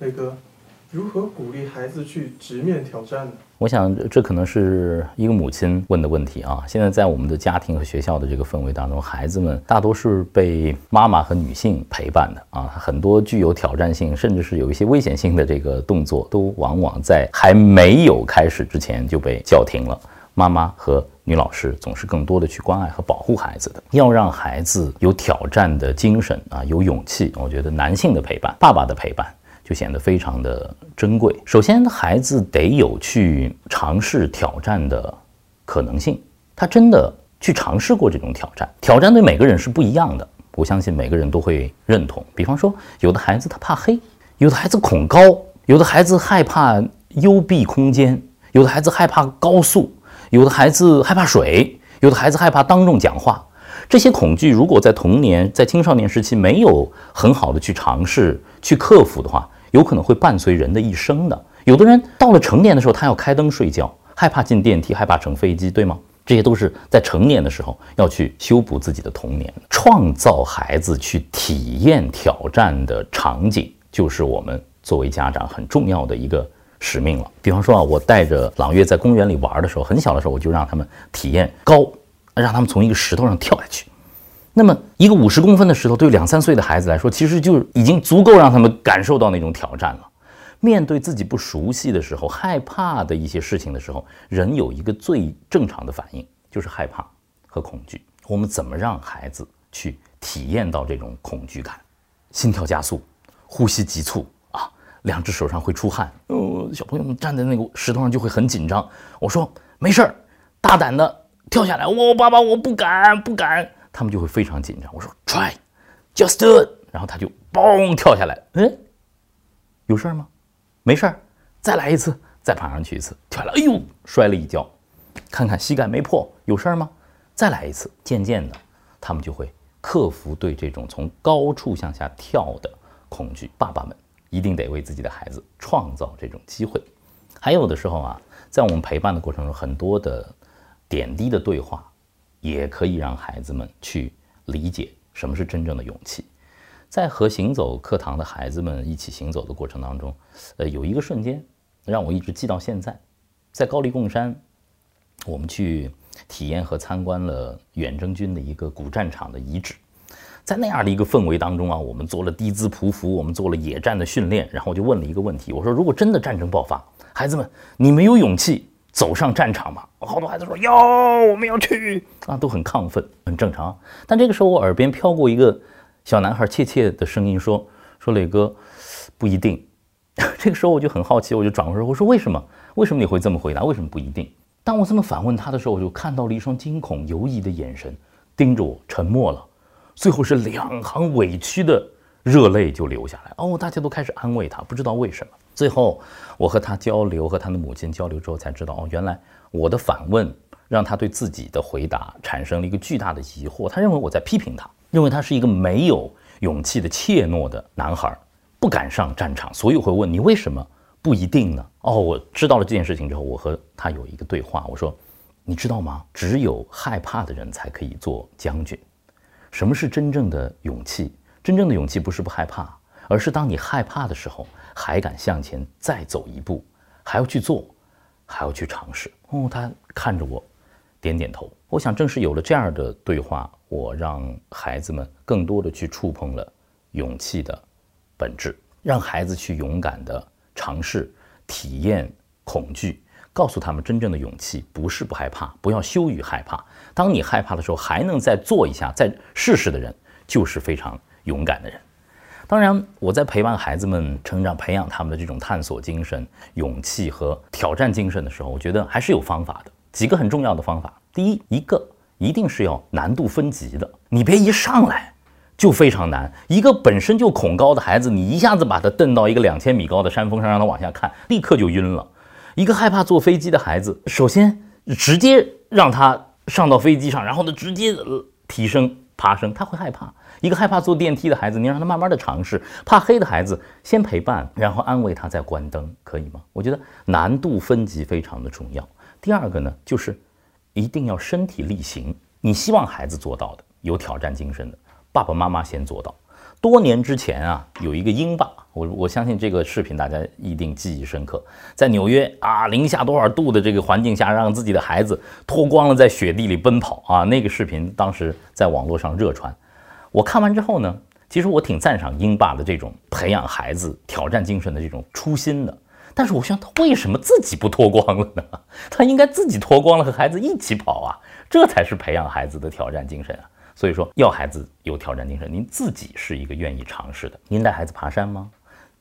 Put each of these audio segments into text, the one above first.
磊哥，如何鼓励孩子去直面挑战呢？我想这可能是一个母亲问的问题啊。现在在我们的家庭和学校的这个氛围当中，孩子们大多是被妈妈和女性陪伴的啊。很多具有挑战性，甚至是有一些危险性的这个动作，都往往在还没有开始之前就被叫停了。妈妈和女老师总是更多的去关爱和保护孩子的，要让孩子有挑战的精神啊，有勇气。我觉得男性的陪伴，爸爸的陪伴。就显得非常的珍贵。首先，孩子得有去尝试挑战的可能性，他真的去尝试过这种挑战。挑战对每个人是不一样的，我相信每个人都会认同。比方说，有的孩子他怕黑，有的孩子恐高，有的孩子害怕幽闭空间，有的孩子害怕高速，有的孩子害怕水，有的孩子害怕当众讲话。这些恐惧如果在童年、在青少年时期没有很好的去尝试、去克服的话，有可能会伴随人的一生的。有的人到了成年的时候，他要开灯睡觉，害怕进电梯，害怕乘飞机，对吗？这些都是在成年的时候要去修补自己的童年，创造孩子去体验挑战的场景，就是我们作为家长很重要的一个使命了。比方说啊，我带着朗月在公园里玩的时候，很小的时候我就让他们体验高，让他们从一个石头上跳下去。那么，一个五十公分的石头，对两三岁的孩子来说，其实就已经足够让他们感受到那种挑战了。面对自己不熟悉的时候、害怕的一些事情的时候，人有一个最正常的反应，就是害怕和恐惧。我们怎么让孩子去体验到这种恐惧感？心跳加速，呼吸急促啊，两只手上会出汗。呃，小朋友们站在那个石头上就会很紧张。我说没事儿，大胆的跳下来。我爸爸，我不敢，不敢。他们就会非常紧张。我说 try，just do it，然后他就嘣跳下来。嗯，有事儿吗？没事儿，再来一次，再爬上去一次，跳下来，哎呦，摔了一跤，看看膝盖没破，有事儿吗？再来一次。渐渐的，他们就会克服对这种从高处向下跳的恐惧。爸爸们一定得为自己的孩子创造这种机会。还有的时候啊，在我们陪伴的过程中，很多的点滴的对话。也可以让孩子们去理解什么是真正的勇气。在和行走课堂的孩子们一起行走的过程当中，呃，有一个瞬间让我一直记到现在。在高黎贡山，我们去体验和参观了远征军的一个古战场的遗址。在那样的一个氛围当中啊，我们做了低姿匍匐，我们做了野战的训练。然后我就问了一个问题，我说：如果真的战争爆发，孩子们，你没有勇气？走上战场嘛，好多孩子说要，我们要去啊，都很亢奋，很正常。但这个时候，我耳边飘过一个小男孩怯怯的声音，说：“说磊哥，不一定。”这个时候我就很好奇，我就转过身，我说：“为什么？为什么你会这么回答？为什么不一定？”当我这么反问他的时候，我就看到了一双惊恐犹疑的眼神，盯着我，沉默了。最后是两行委屈的热泪就流下来。哦，大家都开始安慰他，不知道为什么。最后，我和他交流，和他的母亲交流之后，才知道哦，原来我的反问让他对自己的回答产生了一个巨大的疑惑。他认为我在批评他，认为他是一个没有勇气的怯懦的男孩，不敢上战场，所以会问你为什么不一定呢？哦，我知道了这件事情之后，我和他有一个对话，我说，你知道吗？只有害怕的人才可以做将军。什么是真正的勇气？真正的勇气不是不害怕，而是当你害怕的时候。还敢向前再走一步，还要去做，还要去尝试。哦，他看着我，点点头。我想，正是有了这样的对话，我让孩子们更多的去触碰了勇气的本质，让孩子去勇敢的尝试、体验恐惧，告诉他们，真正的勇气不是不害怕，不要羞于害怕。当你害怕的时候，还能再做一下、再试试的人，就是非常勇敢的人。当然，我在陪伴孩子们成长、培养他们的这种探索精神、勇气和挑战精神的时候，我觉得还是有方法的。几个很重要的方法。第一，一个一定是要难度分级的，你别一上来就非常难。一个本身就恐高的孩子，你一下子把他蹬到一个两千米高的山峰上，让他往下看，立刻就晕了。一个害怕坐飞机的孩子，首先直接让他上到飞机上，然后呢，直接提升爬升，他会害怕。一个害怕坐电梯的孩子，你让他慢慢的尝试；怕黑的孩子，先陪伴，然后安慰他，再关灯，可以吗？我觉得难度分级非常的重要。第二个呢，就是一定要身体力行。你希望孩子做到的，有挑战精神的，爸爸妈妈先做到。多年之前啊，有一个英爸，我我相信这个视频大家一定记忆深刻，在纽约啊零下多少度的这个环境下，让自己的孩子脱光了在雪地里奔跑啊，那个视频当时在网络上热传。我看完之后呢，其实我挺赞赏英爸的这种培养孩子挑战精神的这种初心的。但是我想，他为什么自己不脱光了呢？他应该自己脱光了和孩子一起跑啊，这才是培养孩子的挑战精神啊。所以说，要孩子有挑战精神，您自己是一个愿意尝试的。您带孩子爬山吗？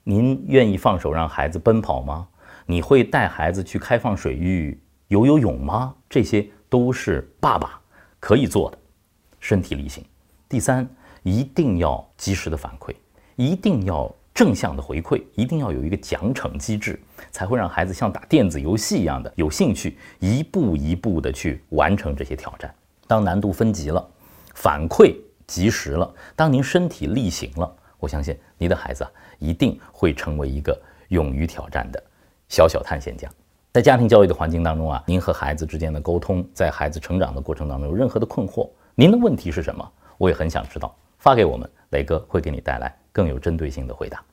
您愿意放手让孩子奔跑吗？你会带孩子去开放水域游游泳吗？这些都是爸爸可以做的，身体力行。第三，一定要及时的反馈，一定要正向的回馈，一定要有一个奖惩机制，才会让孩子像打电子游戏一样的有兴趣，一步一步的去完成这些挑战。当难度分级了。反馈及时了，当您身体力行了，我相信你的孩子啊，一定会成为一个勇于挑战的小小探险家。在家庭教育的环境当中啊，您和孩子之间的沟通，在孩子成长的过程当中有任何的困惑，您的问题是什么？我也很想知道，发给我们，磊哥会给你带来更有针对性的回答。